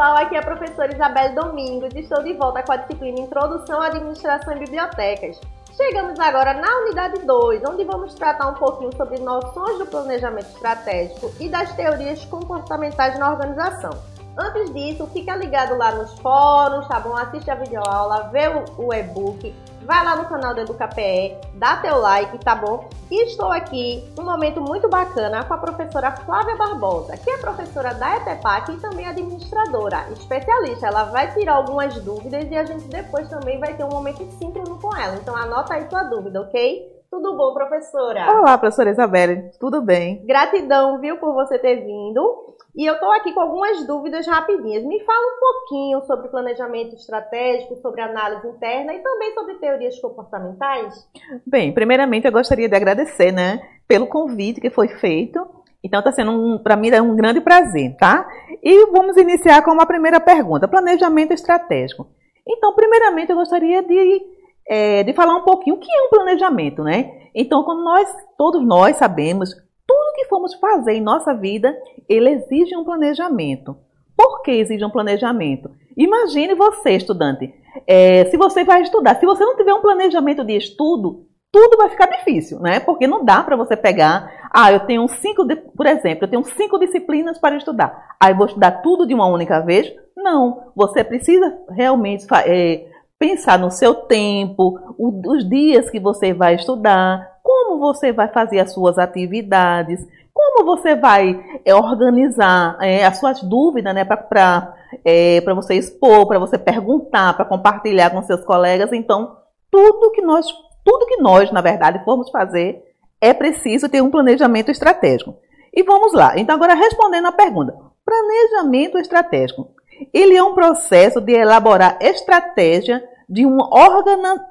pessoal, aqui é a professora Isabelle Domingos e estou de volta com a disciplina Introdução à Administração e Bibliotecas. Chegamos agora na unidade 2, onde vamos tratar um pouquinho sobre noções do planejamento estratégico e das teorias comportamentais na organização. Antes disso, fica ligado lá nos fóruns, tá bom? Assiste a videoaula, vê o e-book, vai lá no canal do EducaPE, dá teu like, tá bom? E estou aqui num momento muito bacana com a professora Flávia Barbosa, que é professora da ETEPAC e também administradora, especialista. Ela vai tirar algumas dúvidas e a gente depois também vai ter um momento síncrono com ela. Então anota aí tua dúvida, ok? Tudo bom, professora? Olá, professora Isabelle, tudo bem? Gratidão, viu, por você ter vindo. E eu estou aqui com algumas dúvidas rapidinhas. Me fala um pouquinho sobre planejamento estratégico, sobre análise interna e também sobre teorias comportamentais. Bem, primeiramente eu gostaria de agradecer, né, pelo convite que foi feito. Então está sendo um, para mim é um grande prazer, tá? E vamos iniciar com uma primeira pergunta: planejamento estratégico. Então, primeiramente eu gostaria de é, de falar um pouquinho o que é um planejamento, né? Então, quando nós, todos nós sabemos, tudo que formos fazer em nossa vida, ele exige um planejamento. Por que exige um planejamento? Imagine você, estudante, é, se você vai estudar, se você não tiver um planejamento de estudo, tudo vai ficar difícil, né? Porque não dá para você pegar, ah, eu tenho cinco, por exemplo, eu tenho cinco disciplinas para estudar. Aí eu vou estudar tudo de uma única vez? Não, você precisa realmente é, pensar no seu tempo, os dias que você vai estudar, como você vai fazer as suas atividades, como você vai é, organizar é, as suas dúvidas né, para é, você expor, para você perguntar, para compartilhar com seus colegas. Então, tudo que nós, tudo que nós, na verdade, formos fazer, é preciso ter um planejamento estratégico. E vamos lá. Então, agora respondendo à pergunta. Planejamento estratégico. Ele é um processo de elaborar estratégia de uma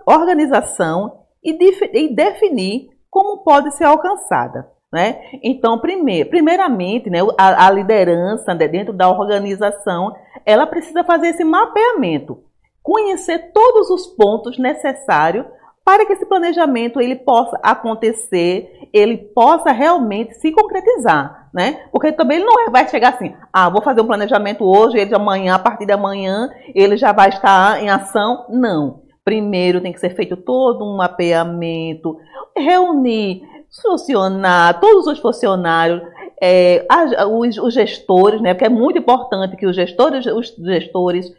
organização e, e definir como pode ser alcançada. Né? Então, primeir, primeiramente, né, a, a liderança né, dentro da organização, ela precisa fazer esse mapeamento, conhecer todos os pontos necessários para que esse planejamento ele possa acontecer, ele possa realmente se concretizar, né? Porque também ele não é, vai chegar assim, ah, vou fazer um planejamento hoje, ele de amanhã, a partir de amanhã, ele já vai estar em ação. Não. Primeiro tem que ser feito todo um mapeamento, reunir, funcionar, todos os funcionários, é, os, os, gestores, né? Porque é muito importante que os gestores, os gestores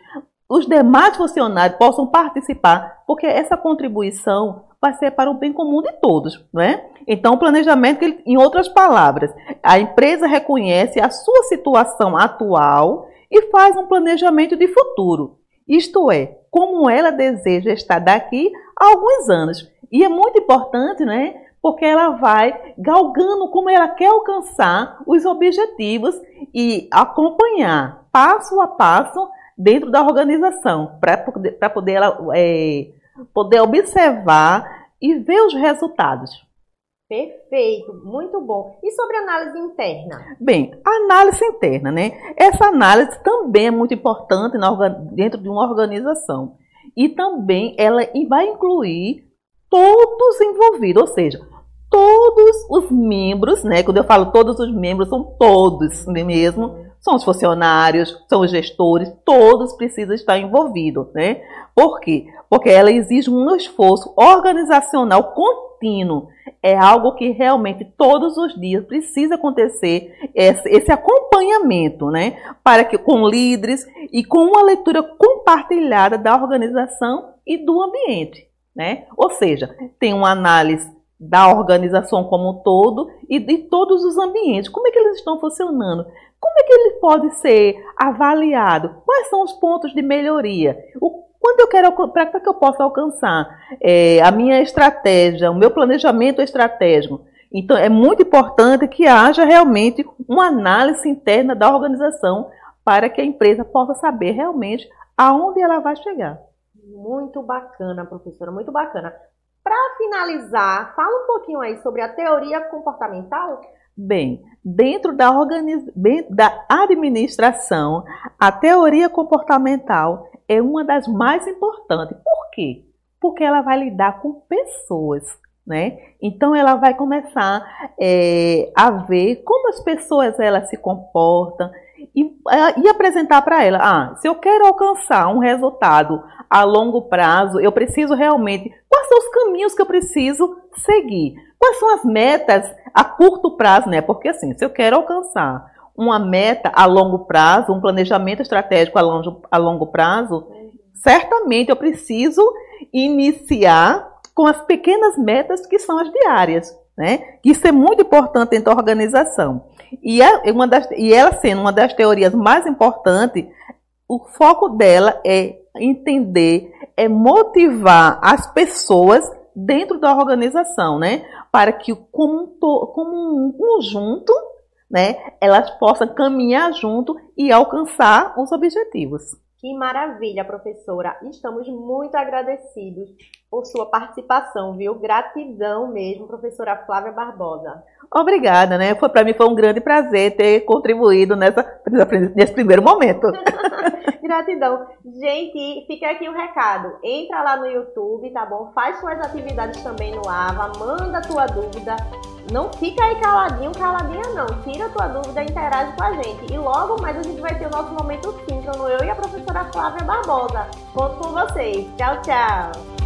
os demais funcionários possam participar, porque essa contribuição vai ser para o bem comum de todos, não é? Então, o planejamento, em outras palavras, a empresa reconhece a sua situação atual e faz um planejamento de futuro. Isto é, como ela deseja estar daqui a alguns anos. E é muito importante, né? Porque ela vai galgando como ela quer alcançar os objetivos e acompanhar passo a passo dentro da organização, para poder, poder, ela, é, poder observar e ver os resultados. Perfeito, muito bom. E sobre análise interna? Bem, análise interna, né? Essa análise também é muito importante na, dentro de uma organização. E também ela vai incluir todos envolvidos, ou seja, todos os membros, né? Quando eu falo todos os membros, são todos mesmo, são os funcionários, são os gestores, todos precisam estar envolvidos, né? Por quê? Porque ela exige um esforço organizacional contínuo. É algo que realmente todos os dias precisa acontecer esse, esse acompanhamento, né? Para que com líderes e com uma leitura compartilhada da organização e do ambiente, né? Ou seja, tem uma análise da organização como um todo e de todos os ambientes. Como é que eles estão funcionando? Como é que ele pode ser avaliado? Quais são os pontos de melhoria? O, quando eu quero, para que eu possa alcançar é, a minha estratégia, o meu planejamento estratégico? Então, é muito importante que haja realmente uma análise interna da organização para que a empresa possa saber realmente aonde ela vai chegar. Muito bacana, professora, muito bacana. Para finalizar, fala um pouquinho aí sobre a teoria comportamental. Bem, dentro da, organiz... da administração, a teoria comportamental é uma das mais importantes. Por quê? Porque ela vai lidar com pessoas. Né? Então ela vai começar é, a ver como as pessoas elas se comportam e e apresentar para ela, ah, se eu quero alcançar um resultado a longo prazo, eu preciso realmente, quais são os caminhos que eu preciso seguir? Quais são as metas a curto prazo, né? Porque assim, se eu quero alcançar uma meta a longo prazo, um planejamento estratégico a longo, a longo prazo, certamente eu preciso iniciar com as pequenas metas que são as diárias. Né? Isso é muito importante dentro da organização. E, é uma das, e ela sendo uma das teorias mais importantes, o foco dela é entender, é motivar as pessoas dentro da organização, né? Para que como um, como um conjunto, né, elas possam caminhar junto e alcançar os objetivos. Que maravilha, professora. Estamos muito agradecidos por sua participação, viu? Gratidão mesmo, professora Flávia Barbosa. Obrigada, né? Foi para mim foi um grande prazer ter contribuído nessa, nesse primeiro momento. Gratidão. Gente, fica aqui o um recado. Entra lá no YouTube, tá bom? Faz suas atividades também no AVA, manda tua dúvida. Não fica aí caladinho, caladinha não. Tira tua dúvida, interage com a gente. E logo mais a gente vai ter o nosso momento síncrono, eu e a professora Flávia Barbosa. Conto com vocês. Tchau, tchau.